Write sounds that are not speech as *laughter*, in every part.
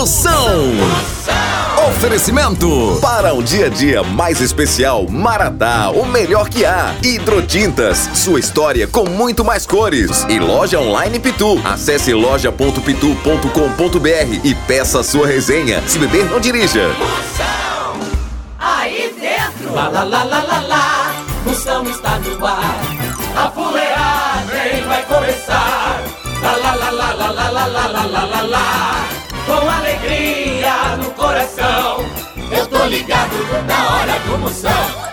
Moção. Oferecimento para um dia a dia mais especial, Maratá, o melhor que há. Hidrotintas, sua história com muito mais cores. E loja online Pitu. Acesse loja.pitu.com.br e peça sua resenha. Se beber, não dirija. Moção, aí dentro. Lá, lá, lá, lá, lá, lá. Moção está no ar. A fuleagem vai começar. Lá, lá, lá, lá, lá, lá, lá, lá, lá, lá, lá. Com alegria no coração. Eu tô ligado na hora do Moção.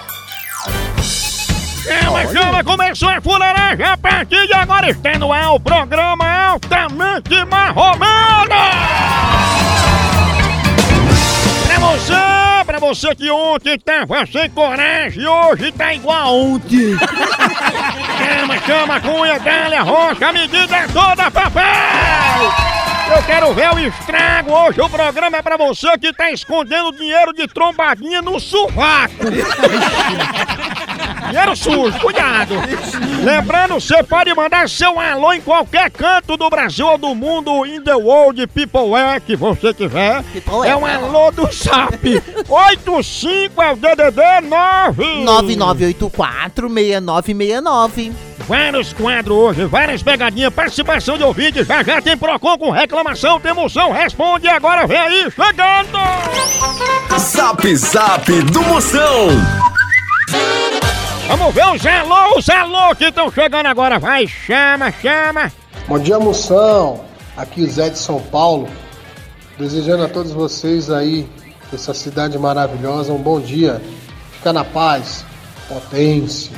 Chama, chama, começou a fuleiragem a partir de agora está no ar o programa altamente marromano! Pra você, pra você que ontem tava sem coragem e hoje tá igual a ontem! *laughs* chama, chama, cunha, dália, rocha, a medida é toda, papai! Eu quero ver o estrago. Hoje o programa é pra você que tá escondendo dinheiro de trombadinha no sovaco. dinheiro sujo, cuidado. Lembrando, você pode mandar seu alô em qualquer canto do Brasil ou do mundo, in the world, people é, que você tiver. É um alô do SAP. 85 é o DDD 9. 9984-6969. Vários quadros hoje, várias pegadinhas, participação de ouvintes, já já tem Procon com reclamação, tem moção, responde agora, vem aí, chegando! Zap Zap do Moção. Vamos ver os alô, os alô que estão chegando agora, vai, chama, chama! Bom dia, moção. Aqui o Zé de São Paulo. Desejando a todos vocês aí, dessa cidade maravilhosa, um bom dia. Fica na paz. Potência.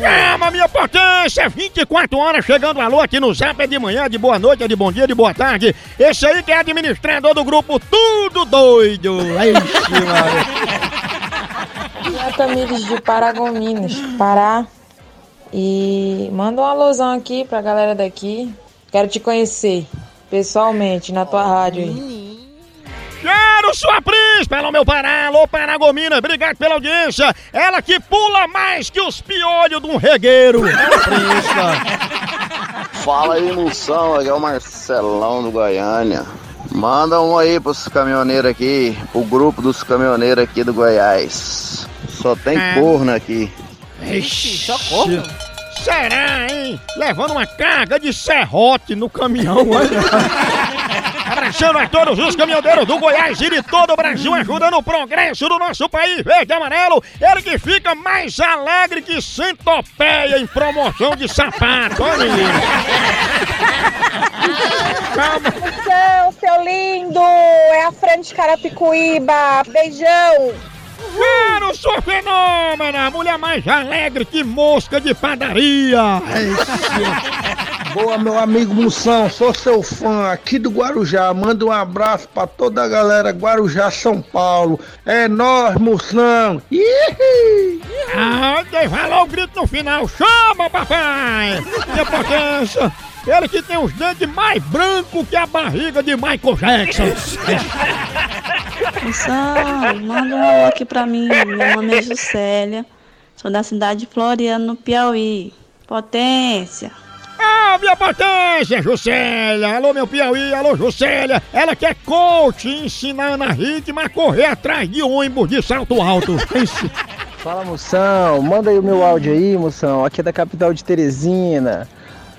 Chama, minha potência! 24 horas chegando alô aqui no Zap, é de manhã, de boa noite, é de bom dia, de boa tarde. Esse aí que é administrador do grupo Tudo Doido. Ixi, mano. Tamires de Paragominas, Pará. E manda um alusão aqui pra galera daqui. Quero te conhecer pessoalmente na tua rádio aí. Sua príncipe, alô meu Pará, alô Paragomina, obrigado pela audiência. Ela que pula mais que os piolhos de um regueiro. *laughs* Fala aí, moção, aqui é o Marcelão do Goiânia. Manda um aí pros caminhoneiros aqui, pro grupo dos caminhoneiros aqui do Goiás. Só tem É. corno aqui. Ixi, socorro. Será, hein? Levando uma carga de serrote no caminhão, olha. *laughs* Abraçando a todos os caminhoneiros do Goiás e de todo o Brasil, ajudando o progresso do nosso país verde e amarelo. Ele que fica mais alegre que centopeia em promoção de sapato, olha. Calma. Moção, seu lindo! É a Fran de Carapicuíba! Beijão! Quero sua fenômena, mulher mais alegre que mosca de padaria. Boa, meu amigo Moção, sou seu fã aqui do Guarujá. Manda um abraço pra toda a galera Guarujá, São Paulo. É nós, Moção. Ih! Ah, quem falou o grito no final, chama papai! Minha potência! Ele que tem os dentes mais brancos que a barriga de Michael Jackson. Moção, manda um alô aqui pra mim. Meu nome é Juscelia. Sou da cidade de Floriano, no Piauí. Potência. Minha potência, Juscelia! Alô, meu Piauí, alô, Juscelia! Ela que é coach ensinando a ritmo a correr atrás de ônibus de salto alto. *laughs* Fala moção, manda aí o meu áudio aí, moção. Aqui é da capital de Teresina.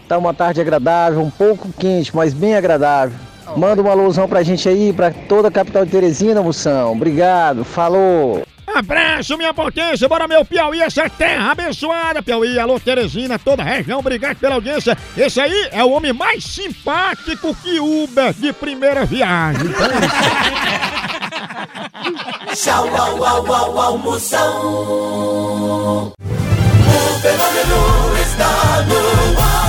Tá uma tarde agradável, um pouco quente, mas bem agradável. Manda uma alusão pra gente aí, pra toda a capital de Teresina, moção. Obrigado, falou. Abraço, minha potência, bora meu Piauí, essa terra abençoada, Piauí, alô Teresina, toda a região, obrigado pela audiência. Esse aí é o homem mais simpático que Uber de primeira viagem. *laughs* Tchau, au, au, au, au, Moção. O fenômeno está no ar.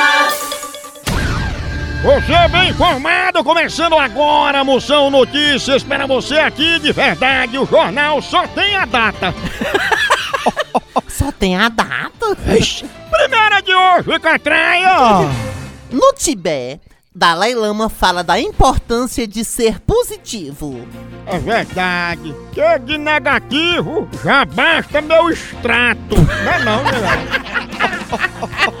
Você é bem informado, começando agora, Moção Notícias para você aqui de verdade. O jornal só tem a data. *laughs* Só tem a data? Primeira de hoje, Catraia! *laughs* No Tibete, Dalai Lama fala da importância de ser positivo. É verdade. Que de negativo já basta meu extrato. Não é não, né? É *laughs*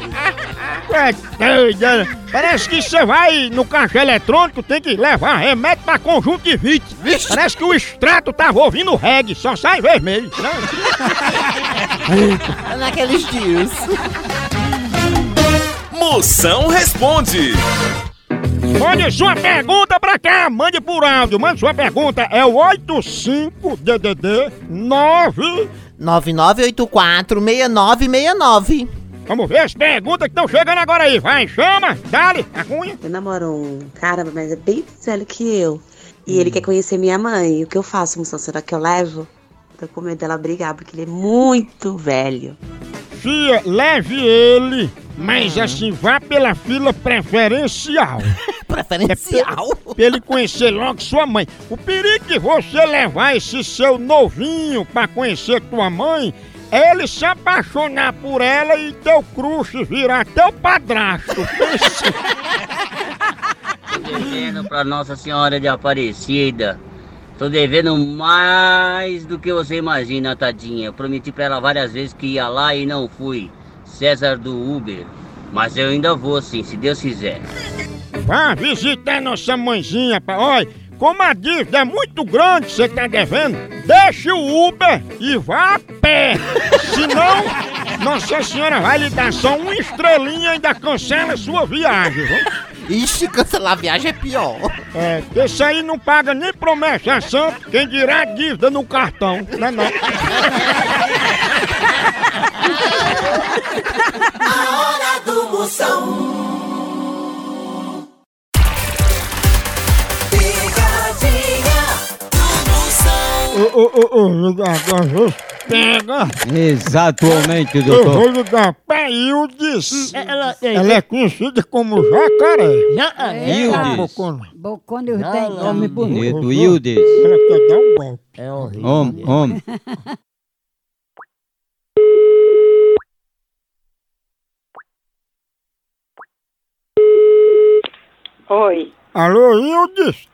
doida. Parece que você vai no caixa eletrônico, tem que levar remédio pra conjuntivite. Parece que o extrato tava ouvindo reggae, só sai vermelho. Né? *laughs* Naqueles dias. Moção responde. Mande sua pergunta pra cá, mande por áudio. Mande sua pergunta, é o 85DDD 9. 99846969. Vamos ver as perguntas que estão chegando agora aí. Vai, chama, dale, a cunha. Eu namoro um cara, mas é bem mais velho que eu. E ele quer conhecer minha mãe. O que eu faço, moção? Será que eu levo? Tô com medo dela brigar, porque ele é muito velho. Fia, leve ele, mas assim, vá pela fila preferencial. *laughs* Preferencial? É pra, ele conhecer logo sua mãe. O perigo de você levar esse seu novinho pra conhecer tua mãe ele se apaixonar por ela e teu crush virar teu padrasto. Tô devendo pra Nossa Senhora de Aparecida. Tô devendo mais do que você imagina, tadinha. Eu prometi pra ela várias vezes que ia lá e não fui. César do Uber. Mas eu ainda vou sim, se Deus quiser. Vá visitar nossa mãezinha, pa- olha. Como a dívida é muito grande você tá devendo, deixe o Uber e vá a pé. Senão, Nossa Senhora vai lhe dar só uma estrelinha e ainda cancela a sua viagem. Viu? Ixi, cancelar a viagem é pior. É, esse aí não paga nem promessa a santo, quem dirá dívida no cartão, não é não? A hora do Moção. Ô, ô, ô, ô, ligar agora, pega. Exatamente, Eu doutor. vou ligar pra Ildes. ela- Ela é conhecida como jacaré. Ildes. Bocona. Bocona tem nome bonito. Bonito, Ildes. Ela quer dar um golpe. É horrível. Homem, homem. Oi. Alô, Ildes?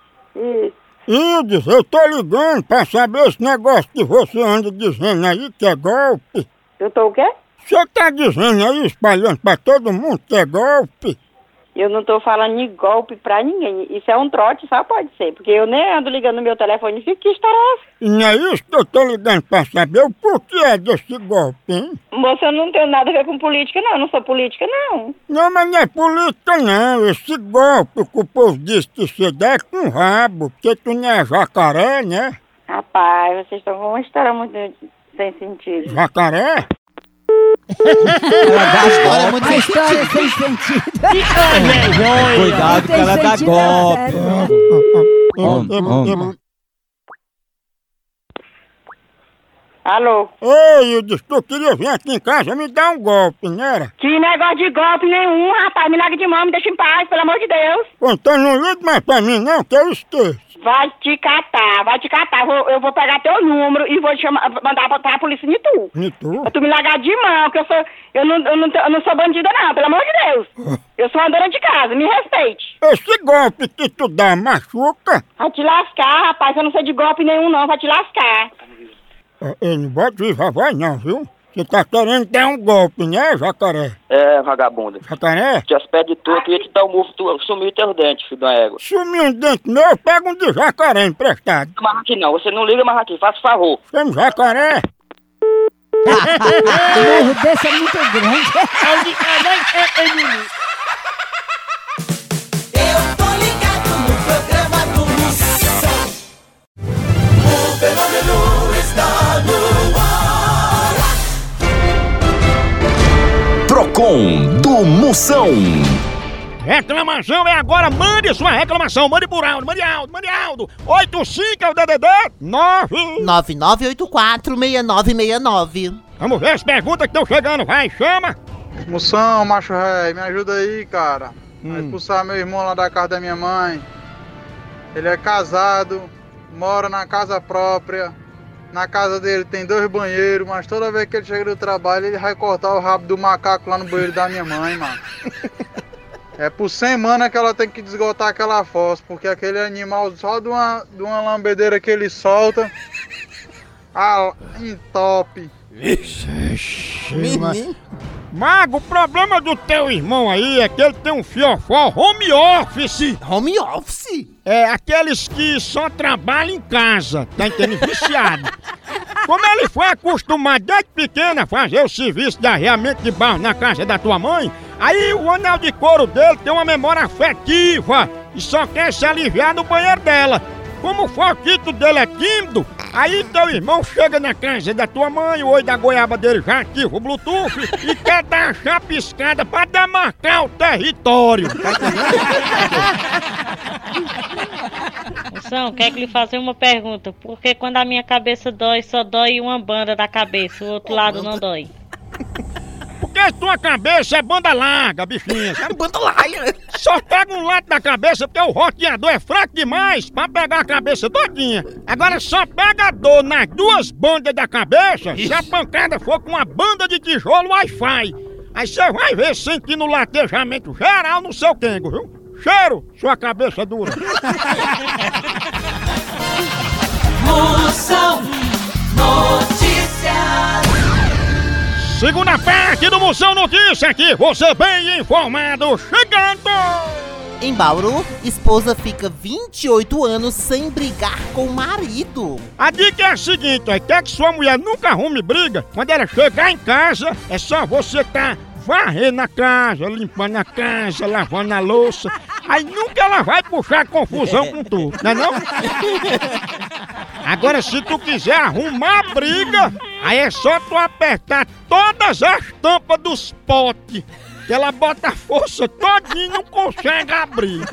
Ildes, eu tô ligando pra saber esse negócio que você anda dizendo aí que é golpe. Eu tô o quê? Você tá dizendo aí, espalhando pra todo mundo que é golpe? Eu não tô falando de golpe pra ninguém. Isso é um trote, só pode ser. Porque eu nem ando ligando no meu telefone e fico, que história é essa? Não é isso que eu tô ligando pra saber o porquê é desse golpe, hein? Moça, eu não tenho nada a ver com política, não. Eu não sou política, não. Não, mas não é política não. Esse golpe que o povo diz que você dá é com rabo, porque tu não é jacaré, né? Rapaz, vocês estão com uma história muito sem sentido. Jacaré? A história é muito A história sentido. sem sentido. Cuidado que ela dá sentido, golpe. é sério. Homem, homem. Alô? Ei, eu disse, tu queria vir aqui em casa me dar um golpe, não era? Que negócio de golpe nenhum, rapaz. Me larga de mão, me deixa em paz, pelo amor de Deus. Pô, então não ligue mais pra mim não, que eu esqueço. Vai te catar, vai te catar. Eu vou, eu vou pegar teu número e vou te chamar, mandar pra, pra polícia de tu. E tu? Pra tu me largar de mão, que eu sou. Eu não, eu não, eu não sou bandida, não, pelo amor de Deus. Eu sou uma dona de casa, me respeite. Esse golpe que tu dá machuca? Vai te lascar, rapaz. Eu não sei de golpe nenhum, não. Vai te lascar. É, Eu não boto viva voz não, viu? Você tá querendo dar um golpe, né, jacaré? É, vagabunda. Jacaré? Te de tu, eu queria te dar um murro, tu sumiu teus dentes, filho da égua. Sumiu um dente meu, pega um de jacaré emprestado. Não marra aqui não, você não liga mais aqui, faça favor. Chama jacaré. O morro desse é muito grande. Eu tô ligado no programa do Moção. O fenômeno Procon do Moção. Reclamação é agora, mande sua reclamação, mande por áudio, mande áudio, mande áudio. 85 é o DDD 9. 99846969. Vamos ver as perguntas que estão chegando, vai, chama. Moção, macho ré, me ajuda aí, cara. Vai expulsar meu irmão lá da casa da minha mãe. Ele é casado, mora na casa própria. Na casa dele tem dois banheiros, mas toda vez que ele chega do trabalho, ele vai cortar o rabo do macaco lá no banheiro da minha mãe, mano. *laughs* É por semana que ela tem que desgotar aquela fossa, porque aquele animal, só de uma, de uma lambedeira que ele solta, ah, entope. Menino. Mago, o problema do teu irmão aí é que ele tem um fiofó home office. Home office? É, aqueles que só trabalham em casa, tá entendendo? *laughs* Viciado. Como ele foi acostumado desde pequeno a fazer o serviço de arreamento de barro na casa da tua mãe, aí o anel de couro dele tem uma memória afetiva e só quer se aliviar no banheiro dela. Como o foquito dele é tímido, aí teu irmão chega na casa da tua mãe, o oi da goiaba dele já ativa o Bluetooth e *laughs* quer dar a chapiscada pra demarcar o território. Moção, quer que lhe fazer uma pergunta? Porque quando a minha cabeça dói, só dói uma banda da cabeça, o outro lado não dói. Porque tua cabeça é banda larga, bichinha. É banda larga. Só pega um lado da cabeça porque o roteador é fraco demais pra pegar a cabeça todinha. Agora só pega a dor nas duas bandas da cabeça se a pancada for com uma banda de tijolo Wi-Fi. Aí você vai ver sentindo o latejamento geral no seu quengo, viu? Cheiro, sua cabeça dura. Moção Notícias. Segunda parte do Moção Notícia aqui, você bem informado, chegando! Em Bauru, esposa fica 28 anos sem brigar com o marido. A dica é a seguinte, ó, quer que sua mulher nunca arrume briga? Quando ela chegar em casa, é só você tá varrendo a casa, limpando a casa, lavando a louça. Aí nunca ela vai puxar confusão com tu, não é não? Agora, se tu quiser arrumar a briga, aí é só tu apertar todas as tampas dos potes. Que ela bota a força todinha e não consegue abrir.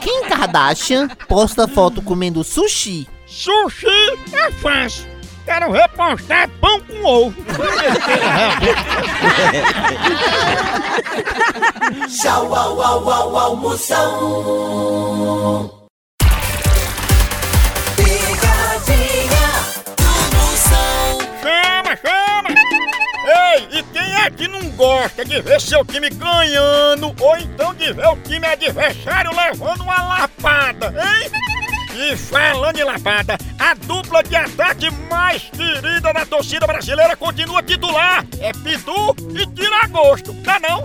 Kim Kardashian posta foto comendo sushi. Sushi é fácil. Quero repostar pão com ovo. Tchau, au, au, au, au, Moção. Picadinha do Moção. Chama, chama! Ei, e quem é que não gosta de ver seu time ganhando ou então de ver o time adversário levando uma lapada, hein? E falando em lapada, a dupla de ataque mais querida da torcida brasileira continua titular. É Pitu e Tiragosto, tá não?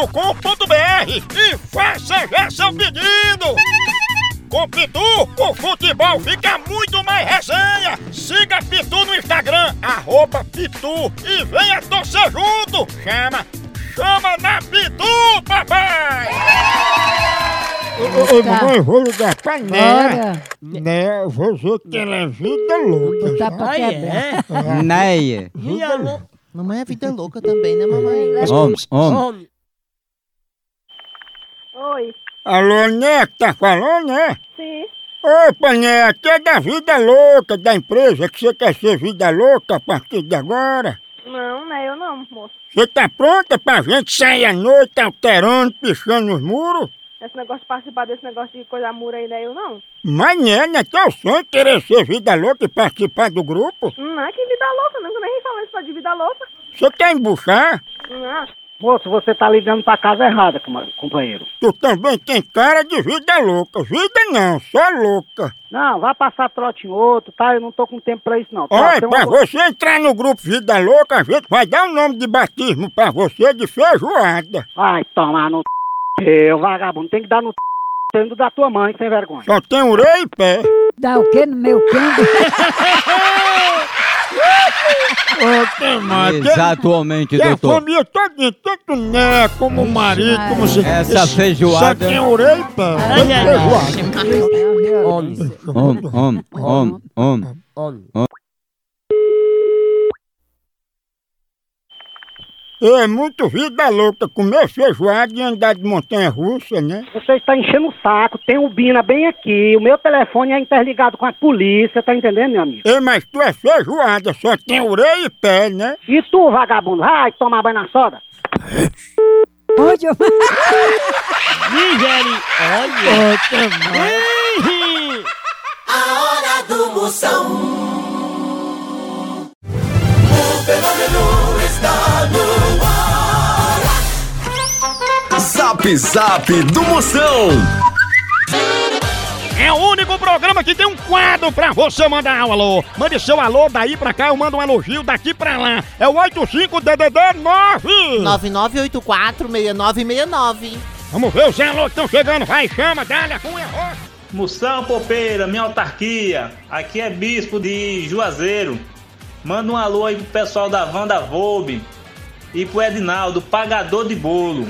loja.pitu.com.br e faça já seu pedido. Com Pitu, o futebol fica muito mais resenha. Siga Pitu no Instagram, arroba Pitu e venha torcer junto. Chama, chama na Pitu, papai! Ô, ô, mamãe, eu vou ligar pra Né. Né, eu vou dizer que ela é vida louca. Tá pra quebrar. Neia. Vida louca. Mamãe é vida louca também, né, mamãe? Homem, homem. Oi. Alô, Né, que tá falando, né? Sim. Ô, Pané, aqui é da vida louca da empresa que você quer ser vida louca a partir de agora. Não, não é eu não, moço. Você tá pronta pra gente sair à noite alterando, pichando nos muros? Esse negócio de participar desse negócio de coisa mura aí não é eu não. Mas né, não é teu sonho querer ser vida louca e participar do grupo? Não é que vida louca, não, que nem falando isso de vida louca. Você quer embuchar? Não. Moço, você tá ligando pra casa errada, com- companheiro. Tu também tem cara de vida louca. Vida não, só louca. Não, vai passar trote em outro, tá? Eu não tô com tempo pra isso, não. Tá, Olha, um- pra você entrar no grupo Vida Louca, a gente vai dar o nome de batismo pra você de feijoada. Vai tomar no eu, vagabundo. Tem que dar no tendo da tua mãe, sem vergonha. Só tem orelha e pé. Dá o quê no meu canto? *laughs* Ô, tem mais. Exatamente, Tem a doutor. família todinha, tanto né, como o marido, como se... Essa esse- feijoada- Só tem orelha e pé. Feijoada. Homem, homem, homem, homem. É muito vida louca comer feijoada e andar de montanha russa, né? Você está enchendo o saco, tem o Bina bem aqui, o meu telefone é interligado com a polícia, tá entendendo, meu amigo? Ei, mas tu é feijoada, só tem orelha e pé, né? E tu, vagabundo, vai tomar banho na soda? Onde eu... *laughs* A Zap Zap do Moção. É o único programa que tem um quadro pra você mandar um alô. Mande seu alô daí pra cá, eu mando um elogio daqui pra lá. É o 85DDD9. 9984-6969. Vamos ver os alô que estão chegando. Vai, chama, dá-lhe com erro. Moção Popeira, minha autarquia. Aqui é Bispo de Juazeiro. Manda um alô aí pro pessoal da Wanda Volbe e pro Edinaldo, pagador de bolo.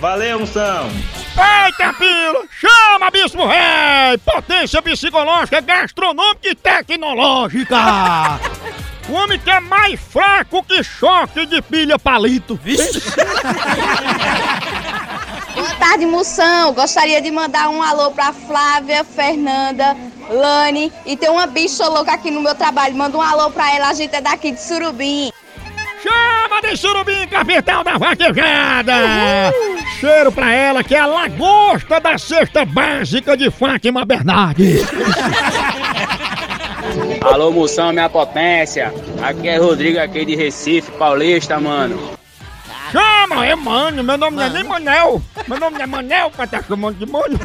Valeu, Moção. Eita, pila! Chama, Bispo Rei! Potência psicológica, gastronômica e tecnológica! *laughs* O homem que é mais fraco que choque de pilha palito. *laughs* Boa tarde, Moção. Gostaria de mandar um alô pra Flávia, Fernanda, Lani e tem uma bicha louca aqui no meu trabalho. Manda um alô pra ela, a gente é daqui de Surubim. Chama de surubim, capital da vaquejada! Cheiro pra ela que é a lagosta da cesta básica de Fátima Bernardes. Alô, moção, minha potência. Aqui é Rodrigo, aqui de Recife, paulista, mano. Chama, é mano, meu nome não é nem Manel. Meu nome não é Manel pra tá chamando de mano.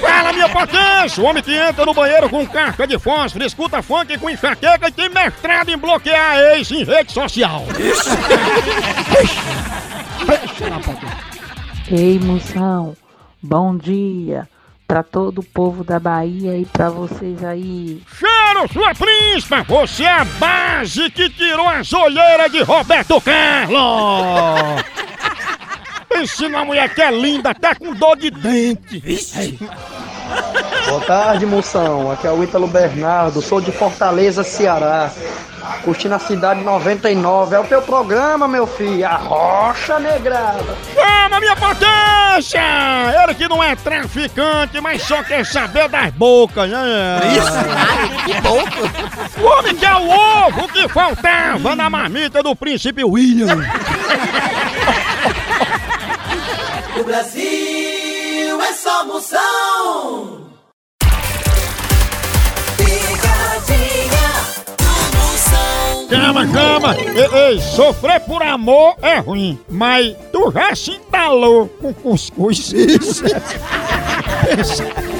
Fala, minha potência! O homem que entra no banheiro com casca de fósforo, escuta funk com enxaqueca e tem mestrado em bloquear ex em rede social. Ei, moção, bom dia pra todo o povo da Bahia e pra vocês aí. Cheiro, sua príncipa! Você é a base que tirou as olheiras de Roberto Carlos! Pense numa mulher que é linda, até com dor de dente. Boa tarde, moção. Aqui é o Ítalo Bernardo, sou de Fortaleza, Ceará. Curtindo a cidade 99. É o teu programa, meu filho. A Rocha Negrada. Chama, minha potência! Ele que não é traficante, mas só quer saber das bocas, né? Isso, que boca! O homem que é o ovo que faltava na marmita do príncipe William. O Brasil é só moção. Chama, chama! Ei, ei, sofrer por amor é ruim, mas tu já se entalou com cuscuz.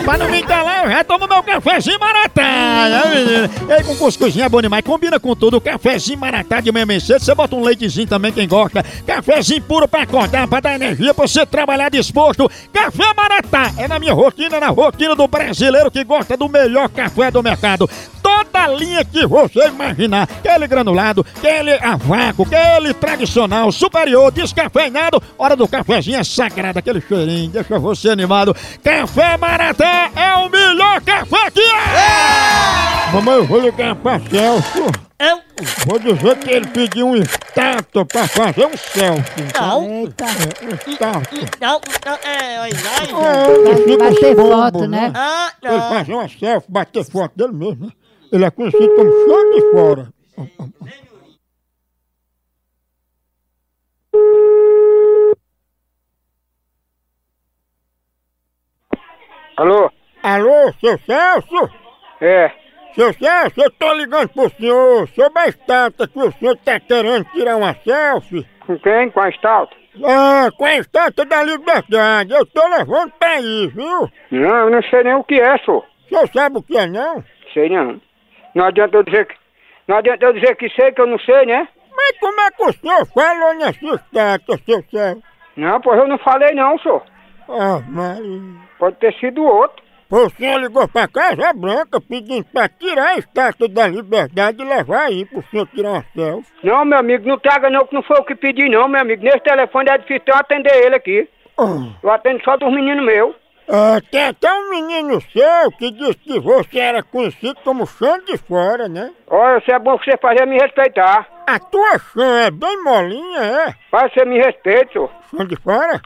Pra não me entalar, eu já tomo meu cafezinho maratá, menina? Ei, com cuscuzinho é bom demais, combina com tudo. Cafezinho maratá de manhã bem cedo, você bota um leitezinho também, quem gosta. Cafezinho puro pra acordar, pra dar energia, pra você trabalhar disposto. Café maratá é na minha rotina, na rotina do brasileiro que gosta do melhor café do mercado. Toda linha que você imaginar, aquele granulado, aquele a vácuo, aquele tradicional, superior, descafeinado, hora do cafezinho é sagrado, aquele cheirinho, deixa você animado. Café Maratá é o melhor café que é! Mamãe, eu vou ligar pra Celso. Eu, Vou dizer que ele pediu um estátua pra fazer um selfie. Não. Eita. É, estátua. Não, não, é, olha, É, fica bater bobo, foto, né? Ah, Ele fazer uma selfie, bater foto dele mesmo, né? Ele é conhecido como chão de fora. Alô? Alô, seu Celso? É. Seu Celso, eu tô ligando pro senhor sobre a estátua que o senhor tá querendo tirar uma selfie. Com quem? Com a estátua? Ah, com a estátua da liberdade. Eu tô levando pra aí, viu? Não, eu não sei nem o que é, senhor. O senhor sabe o que é, não? Sei não. Não adianta eu dizer que. Não adianta eu dizer que sei que eu não sei, né? Mas como é que o senhor falou nessa estátua, seu Celso? Não, pois eu não falei não, senhor. Ah, mas... Pode ter sido outro. O senhor ligou pra Casa Branca pedindo pra tirar a estátua da liberdade e levar aí pro senhor tirar uma selfie. Não, meu amigo, não traga não, que não foi o que pedi não, meu amigo. Nesse telefone é difícil eu atender ele aqui. Eu atendo só dos meninos meus. Ah, tem até um menino seu que disse que você era conhecido como chão de fora, né? Olha, se é bom que você fazer me respeitar. A tua chão é bem molinha, é? Faz você me respeite, senhor. Chão de fora?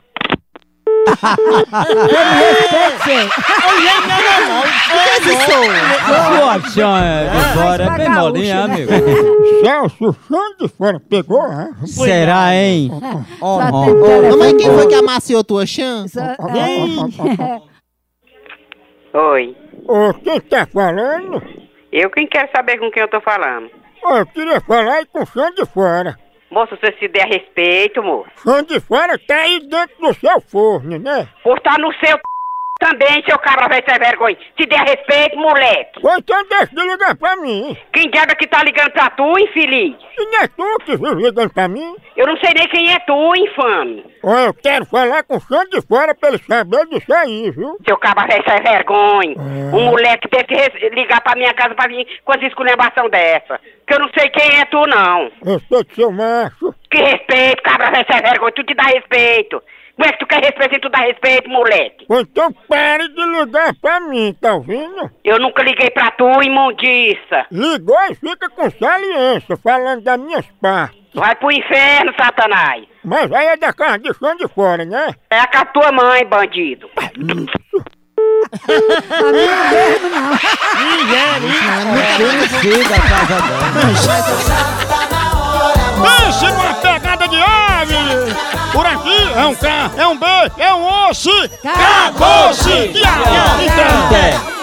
A sua chão é fora, é bem molinha, amigo. Celso, chão de fora, pegou, né? Será, hein? Ó, Mamãe, quem foi que amaciou tua chã? Oi. Ô, quem tá falando? Eu quem quero saber com quem eu tô falando. Ô, eu queria falar aí com chão de fora. Moço, você se der respeito, moço. Chão de fora tá aí dentro do seu forno, né? Por estar no seu também, seu cabra velho sem vergonha. Se der respeito, moleque. Ou então deixa de ligar pra mim. Quem diabo que tá ligando pra tu, infeliz? E não é tu que vive ligando pra mim? Eu não sei nem quem é tu, infame. Ó, eu quero falar com o chão de fora pra ele saber disso aí, viu? Seu cabra velho sem vergonha. Um moleque deve que res- ligar pra minha casa pra vir com as esculhambação dessa. Que eu não sei quem é tu, não. Respeito seu macho. Que respeito, cabra velho sem vergonha. Tu te dá respeito. Como é que tu quer respeito e tu dá respeito, moleque? Então pare de ligar pra mim, tá ouvindo? Eu nunca liguei pra tu, imundiça. Ligou e fica com saliência, falando das minhas partes. Vai pro inferno, Satanás. Mas aí é da casa de chão de fora, né? É a com a tua mãe, bandido. Pense numa pegada de ave! Por aqui é um K, é um B, é um osso! Acabou-se! Então.